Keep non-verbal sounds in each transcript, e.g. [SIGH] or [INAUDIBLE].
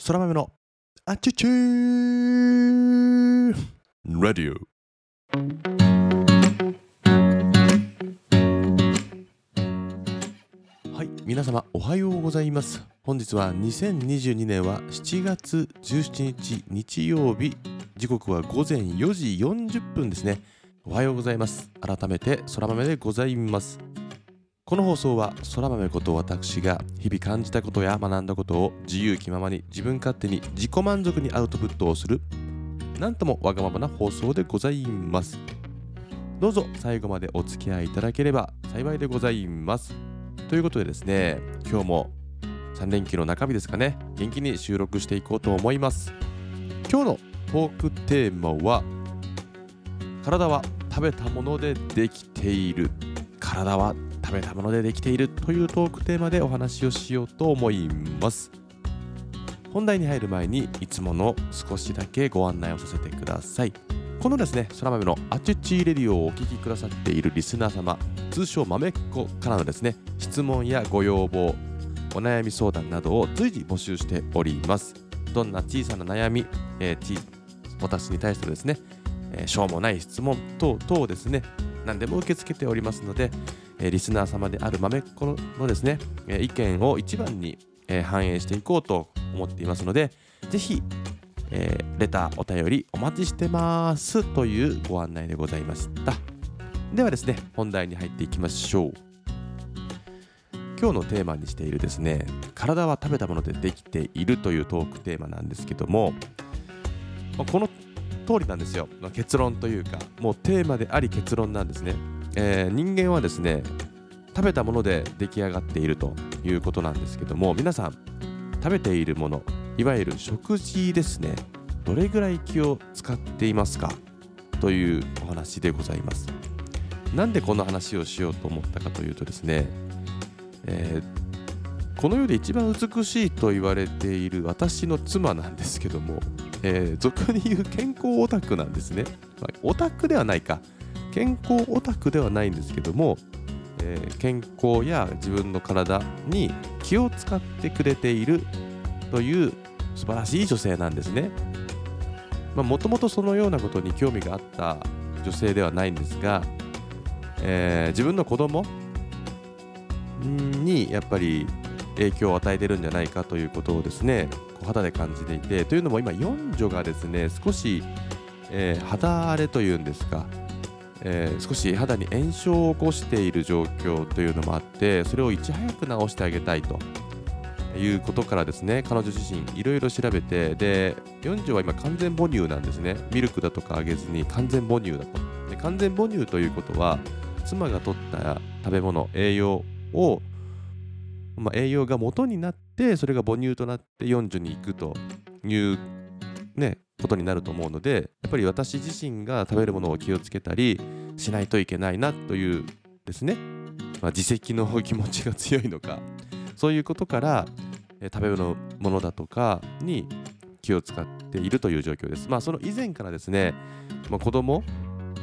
そら豆のあちゅちゅー。ラディオはい皆様おはようございます。本日は2022年は7月17日日曜日。時刻は午前4時40分ですね。おはようございます。改めてそら豆でございますこの放送はそら豆こと私が日々感じたことや学んだことを自由気ままに自分勝手に自己満足にアウトプットをするなんともわがままな放送でございますどうぞ最後までお付き合いいただければ幸いでございますということでですね今日も3連休の中日ですかね元気に収録していこうと思います今日のトークテーマは体は食べたものでできている体は食べたものでできているというトークテーマでお話をしようと思います。本題に入る前にいつもの少しだけご案内をさせてください。このですね空豆のアチュチーレディオをお聞きくださっているリスナー様通称豆っ子からのですね質問やご要望お悩み相談などを随時募集しております。どんな小さな悩み、えーち私に対してですね、えーしょうもない質問等々ですね何でも受け付けておりますので、リスナー様である豆っ子のですね、え意見を一番に、え反映していこうと思っていますのでぜひ、えーレターお便りお待ちしてますというご案内でございました。ではですね本題に入っていきましょう。今日のテーマにしているですね体は食べたものでできているというトークテーマなんですけどもこの通りなんですよ。結論というかもうテーマであり結論なんですね、えー人間はですね食べたもので出来上がっているということなんですけども皆さん食べているものいわゆる食事ですねどれぐらい気を使っていますか？というお話でございます。なんでこの話をしようと思ったかというとですね、えーこの世で一番美しいと言われている私の妻なんですけども、えー俗に言う健康オタクなんですね、まあオタクではないか。健康オタクではないんですけども、えー健康や自分の体に気を使ってくれているという素晴らしい女性なんですね。もともとそのようなことに興味があった女性ではないんですが、えー自分の子供にやっぱり影響を与えてるんじゃないかということをですね肌で感じていてというのも今四女がですね少し、えー肌荒れというんですか、えー少し肌に炎症を起こしている状況というのもあってそれをいち早く治してあげたいということからですね彼女自身いろいろ調べてで四女は今完全母乳なんですね。ミルクだとかあげずに完全母乳だと。で完全母乳ということは妻が取った食べ物栄養をまあ、栄養が元になってそれが母乳となって四女に行くという、ね、ことになると思うのでやっぱり私自身が食べるものを気をつけたりしないといけないなというですね、まあ、自責の気持ちが強いのかそういうことからえー食べ物ものだとかに気を使っているという状況です。まあその以前からですね、まあ、子供、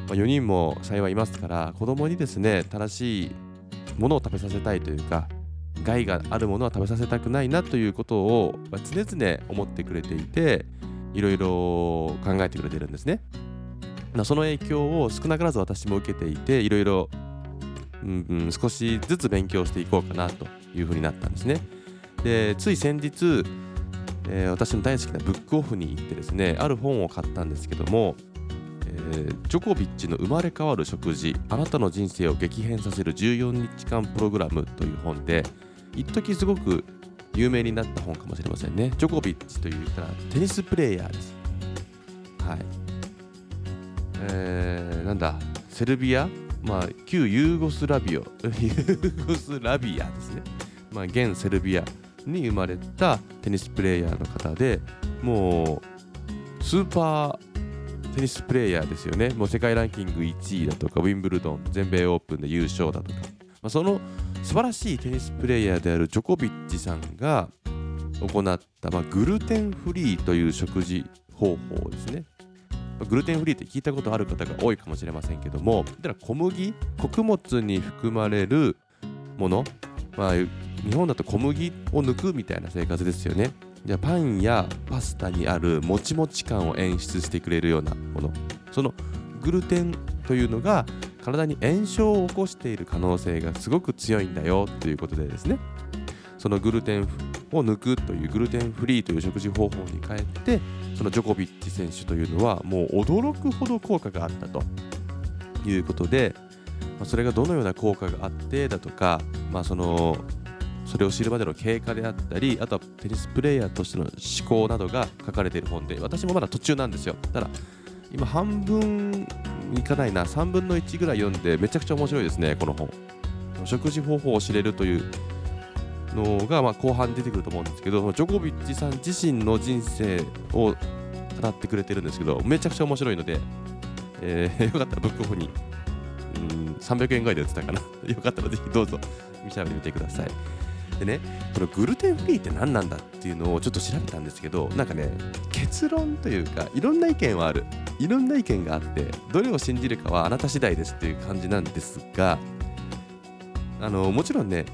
まあ、4人も幸いいますから子供にですね正しいものを食べさせたいというか害があるものは食べさせたくないなということを常々思ってくれていていろいろ考えてくれてるんですね。その影響を少なからず私も受けていていろいろ少しずつ勉強していこうかなというふうになったんですね。でつい先日、えー私の大好きなブックオフに行ってですねある本を買ったんですけども、えージョコビッチの生まれ変わる食事あなたの人生を激変させる14日間プログラムという本で一時すごく有名になった本かもしれませんね。ジョコビッチというたらテニスプレーヤーです。はい。えー、なんだ？セルビア？まあ旧ユーゴスラビオ [LAUGHS] ユーゴスラビアですね。まあ現セルビアに生まれたテニスプレーヤーの方でもうスーパーテニスプレーヤーですよね。もう世界ランキング1位だとかウィンブルドン全米オープンで優勝だとか、まあ、その素晴らしいテニスプレーヤーであるジョコビッチさんが行った、まあ、グルテンフリーという食事方法ですね。グルテンフリーって聞いたことある方が多いかもしれませんけどもだから小麦穀物に含まれるもの、まあ、日本だと小麦を抜くみたいな生活ですよね。じゃあパンやパスタにあるもちもち感を演出してくれるようなもの。そのグルテンというのが体に炎症を起こしている可能性がすごく強いんだよということでですね。そのグルテンを抜くというグルテンフリーという食事方法に変えてそのジョコビッチ選手というのはもう驚くほど効果があったということで、ま、それがどのような効果があってだとか、まあ、そのそれを知るまでの経過であったりあとはテニスプレーヤーとしての思考などが書かれている本で私もまだ途中なんですよ。ただ今半分いかないな。3分の1ぐらい読んでめちゃくちゃ面白いですね。この本。食事方法を知れるというのがまあ後半出てくると思うんですけどジョコビッチさん自身の人生を語ってくれてるんですけどめちゃくちゃ面白いので、えー、[LAUGHS] よかったらブックオフにうん300円ぐらいで売ってたかな。[LAUGHS] よかったらぜひどうぞ見調べてみてください。でねこのグルテンフリーって何なんだっていうのをちょっと調べたんですけどなんかね結論というかいろんな意見はある。いろんな意見があってどれを信じるかはあなた次第ですっていう感じなんですがあのもちろんね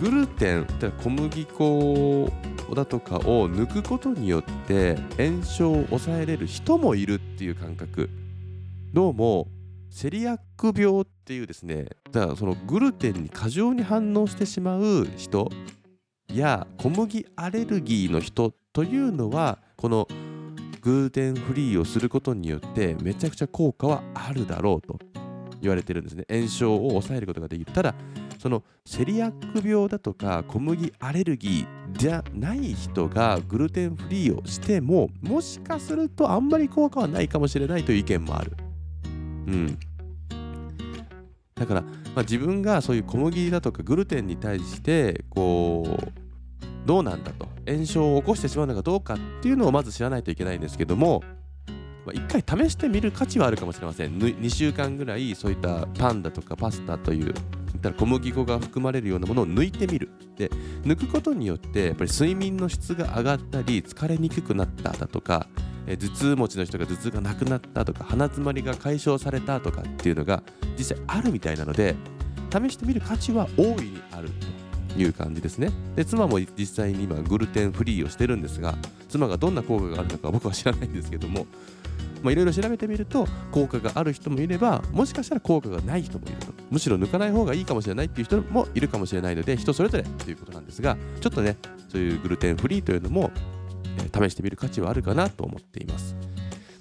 グルテン小麦粉だとかを抜くことによって炎症を抑えれる人もいるっていう感覚。どうもセリアック病っていうですねだからそのグルテンに過剰に反応してしまう人や小麦アレルギーの人というのはこのグルテンフリーをすることによってめちゃくちゃ効果はあるだろうと。言われてるんですね。炎症を抑えることができる。ただそのセリアック病だとか小麦アレルギーじゃない人がグルテンフリーをしてももしかするとあんまり効果はないかもしれないという意見もある。うん、だから、まあ、自分がそういう小麦だとかグルテンに対してこうどうなんだと炎症を起こしてしまうのかどうかっていうのをまず知らないといけないんですけどもまあ、回試してみる価値はあるかもしれません。2週間ぐらいそういったパンだとかパスタという小麦粉が含まれるようなものを抜いてみる。で抜くことによってやっぱり睡眠の質が上がったり疲れにくくなっただとかえ頭痛持ちの人が頭痛がなくなったとか鼻づまりが解消されたとかっていうのが実際あるみたいなので試してみる価値は大いにあるという感じですね。で妻も実際に今グルテンフリーをしてるんですが妻がどんな効果があるのか僕は知らないんですけどもいろいろ調べてみると効果がある人もいればもしかしたら効果がない人もいると。むしろ抜かない方がいいかもしれないっていう人もいるかもしれないので人それぞれということなんですがちょっとねそういうグルテンフリーというのも、試してみる価値はあるかなと思っています。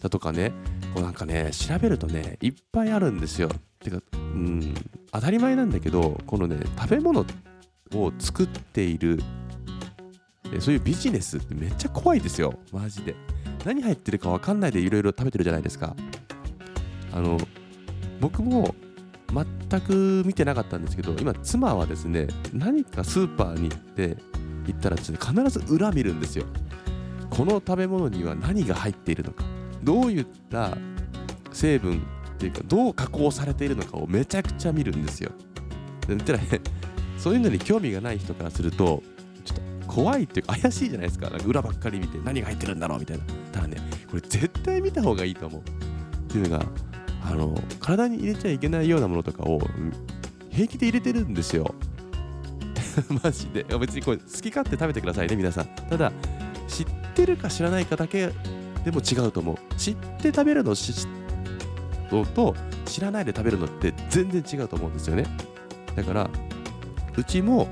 だとかねこうなんかね調べるとねいっぱいあるんですよ。てかうん当たり前なんだけどこのね食べ物を作っているそういうビジネスってめっちゃ怖いですよ。マジで。何入ってるか分かんないでいろいろ食べてるじゃないですか。あの僕も全く見てなかったんですけど今妻はですね何かスーパーに行って行ったらですね必ず裏見るんですよ。この食べ物には何が入っているのかどういった成分っていうかどう加工されているのかをめちゃくちゃ見るんですよ。でたらね [LAUGHS] そういうのに興味がない人からするとちょっと怖いっていうか怪しいじゃないですか。なんか裏ばっかり見て何が入ってるんだろうみたいな。ただねこれ絶対見た方がいいと思う。っていうのがあの体に入れちゃいけないようなものとかを平気で入れてるんですよ。[LAUGHS] マジで。別にこれ好き勝手食べてくださいね皆さん。ただってるか知らないかだけでも違うと思う。知って食べるのと知らないで食べるのって全然違うと思うんですよね。だからうちも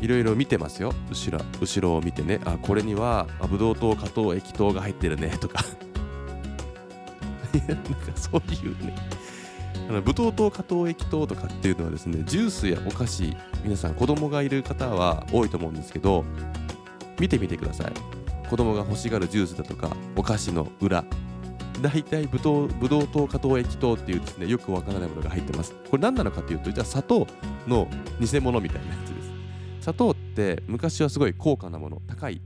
いろいろ見てますよ。後ろ後ろを見てね。あこれにはブドウ糖加糖液糖が入ってるね。とか。[LAUGHS] なんかそういうね。あのブドウ糖加糖液糖とかっていうのはですねジュースやお菓子皆さん子供がいる方は多いと思うんですけど見てみてください。子供が欲しがるジュースだとかお菓子の裏。大体ブドウブドウ糖加糖液糖っていうですねよくわからないものが入ってます。これ何なのかというとじゃあ砂糖の偽物みたいなやつです。砂糖って昔はすごい高価なもの高い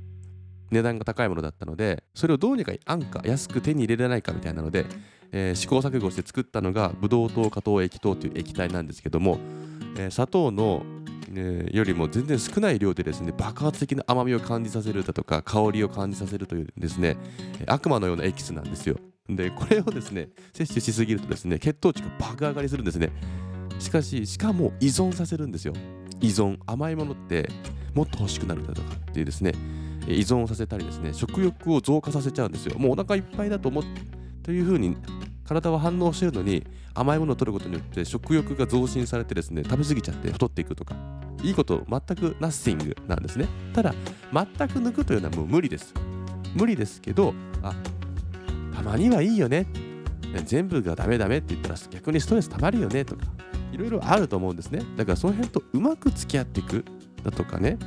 値段が高いものだったのでそれをどうにか安価安く手に入れられないかみたいなので、えー、試行錯誤して作ったのがブドウ糖加糖液糖という液体なんですけども、えー、砂糖の、えー、よりも全然少ない量でですね爆発的な甘みを感じさせるだとか香りを感じさせるというですね悪魔のようなエキスなんですよ。でこれをですね摂取しすぎるとですね血糖値が爆上がりするんですね。しかししかも依存させるんですよ。依存甘いものってもっと欲しくなるだとかっていうですね依存させたりですね食欲を増加させちゃうんですよ。もうお腹いっぱいだと思っというふうに体は反応してるのに甘いものを取ることによって食欲が増進されてですね食べ過ぎちゃって太っていくとか。いいこと全くナッシングなんですね。ただ全く抜くというのはもう無理です。無理ですけどあたまにはいいよね。全部がダメダメって言ったら逆にストレスたまるよねとかいろいろあると思うんですね。だからその辺とうまく付き合っていくだとかね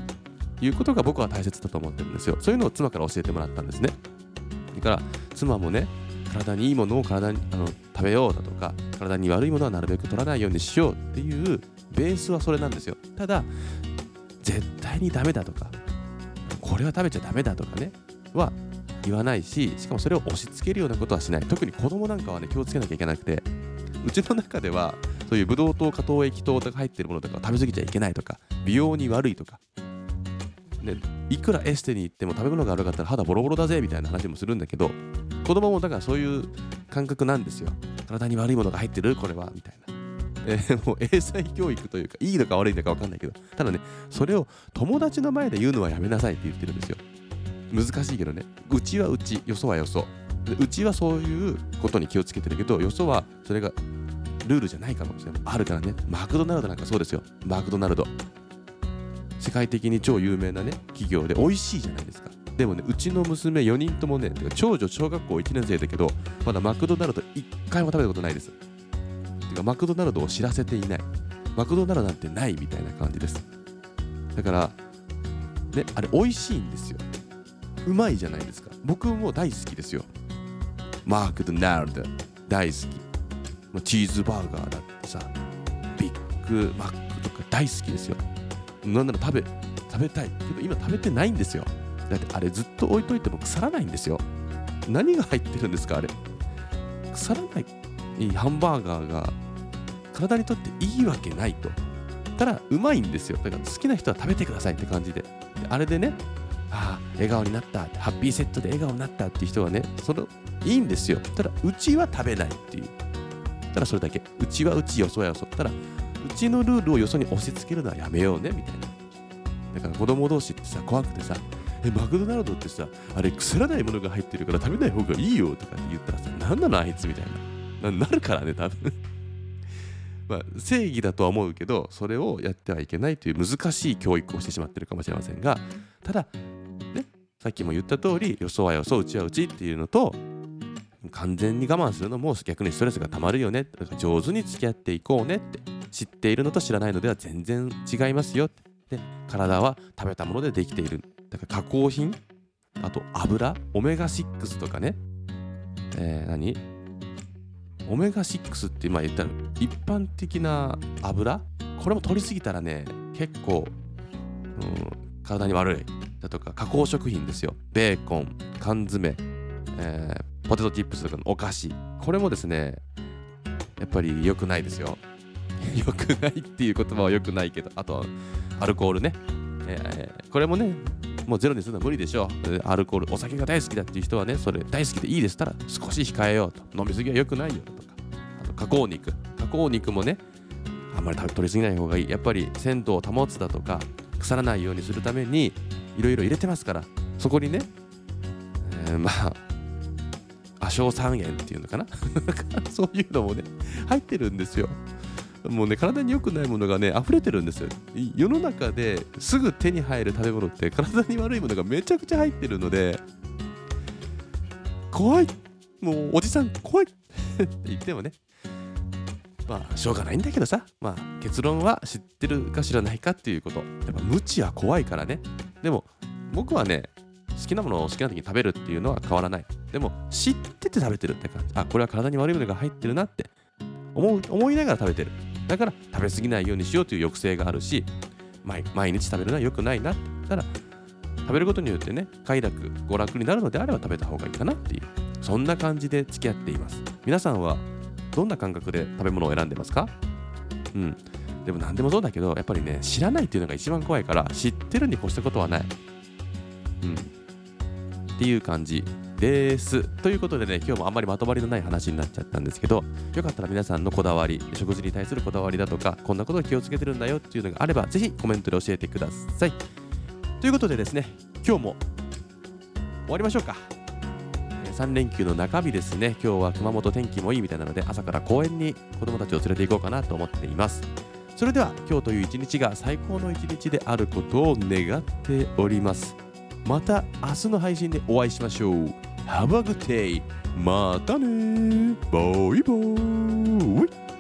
いうことが僕は大切だと思ってるんですよ。そういうのを妻から教えてもらったんですね。だから妻もね体にいいものを体にあの食べようだとか体に悪いものはなるべく取らないようにしようっていうベースはそれなんですよ。ただ絶対にダメだとかこれは食べちゃダメだとかねは言わないししかもそれを押し付けるようなことはしない。特に子供なんかはね気をつけなきゃいけなくてうちの中ではそういうブドウ糖加糖液糖とか入ってるものとか食べ過ぎちゃいけないとか美容に悪いとかね、いくらエステに行っても食べ物が悪かったら肌ボロボロだぜみたいな話もするんだけど子供もだからそういう感覚なんですよ。体に悪いものが入ってる？これは。みたいな、えー、もう英才教育というかいいのか悪いのか分かんないけど。ただねそれを友達の前で言うのはやめなさいって言ってるんですよ。難しいけどね。うちはうちよそはよそ。うちはそういうことに気をつけてるけどよそはそれがルールじゃないかもしれない。あるからね。マクドナルドなんかそうですよ。マクドナルド。世界的に超有名なね企業で美味しいじゃないですか。でもねうちの娘4人ともね長女小学校1年生だけどまだマクドナルド1回も食べたことないです。てかマクドナルドを知らせていない。マクドナルドなんてないみたいな感じです。だからねあれ美味しいんですよ。うまいじゃないですか。僕も大好きですよ。マクドナルド大好き。チーズバーガーだってさビッグマックとか大好きですよ。なんなら食べ食べたい。けど今食べてないんですよ。だってあれずっと置いといても腐らないんですよ。何が入ってるんですかあれ。腐らないハンバーガーが体にとっていいわけないと。ただうまいんですよ。だから好きな人は食べてくださいって感じで。あれでねああ笑顔になったハッピーセットで笑顔になったっていう人はねそのいいんですよ。ただうちは食べないっていう。ただそれだけ。うちはうちよそはよそ。ただうちのルールをよそに押し付けるのはやめようねみたいな。だから子供同士ってさ怖くてさえマクドナルドってさあれ腐らないものが入ってるから食べない方がいいよとかって言ったらさ何なのあいつみたいな。なるからね多分。[LAUGHS] まあ正義だとは思うけどそれをやってはいけないという難しい教育をしてしまってるかもしれませんがただねさっきも言った通りよそはよそうちはうちっていうのと完全に我慢するのも逆にストレスがたまるよね。上手に付き合っていこうねって知っているのと知らないのでは全然違いますよで体は食べたものでできている。だか加工品？あと油？オメガ6とかね。えー、何？オメガ6って今言ったら一般的な油？これも取りすぎたらね結構、うん、体に悪い。だとか加工食品ですよ。ベーコン缶詰、えー、ポテトチップスとかのお菓子。これもですねやっぱり良くないですよ。[LAUGHS] 良くないっていう言葉は良くないけどあとアルコールね、えー、これもねもうゼロにするのは無理でしょう。アルコールお酒が大好きだっていう人はねそれ大好きでいいです。たら少し控えようと。飲みすぎは良くないよとか。あと加工肉。加工肉もねあんまり取りすぎない方がいい。やっぱり鮮度を保つだとか腐らないようにするためにいろいろ入れてますから。そこにね、えー、まあ亜硝酸塩っていうのかな。[LAUGHS] そういうのもね入ってるんですよ。もうね体に良くないものがね溢れてるんですよ。世の中ですぐ手に入る食べ物って体に悪いものがめちゃくちゃ入ってるので怖い。もうおじさん怖い。って言ってもね。まあしょうがないんだけどさ。まあ結論は知ってるか知らないかっていうこと。やっぱ無知は怖いからね。でも僕はね好きなものを好きな時に食べるっていうのは変わらない。でも知ってて食べてるって感じ。あこれは体に悪いものが入ってるなって思う思いながら食べてる。だから食べ過ぎないようにしようという抑制があるし毎日食べるのは良くないな。ただ食べることによってね快楽娯楽になるのであれば食べた方がいいかなっていうそんな感じで付き合っています。皆さんはどんな感覚で食べ物を選んでますか？うん。でも何でもそうだけどやっぱりね知らないっていうのが一番怖いから知ってるに越したことはない。うん。っていう感じ。です。ということでね、今日もあんまりまとまりのない話になっちゃったんですけど、よかったら皆さんのこだわり、食事に対するこだわりだとか、こんなことを気をつけてるんだよっていうのがあれば、ぜひコメントで教えてください。ということでですね、今日も終わりましょうか。3連休の中日ですね、今日は熊本天気もいいみたいなので、朝から公園に子供たちを連れて行こうかなと思っています。それでは今日という一日が最高の一日であることを願っております。また明日の配信でお会いしましょう。Have a good day! またねバイバイ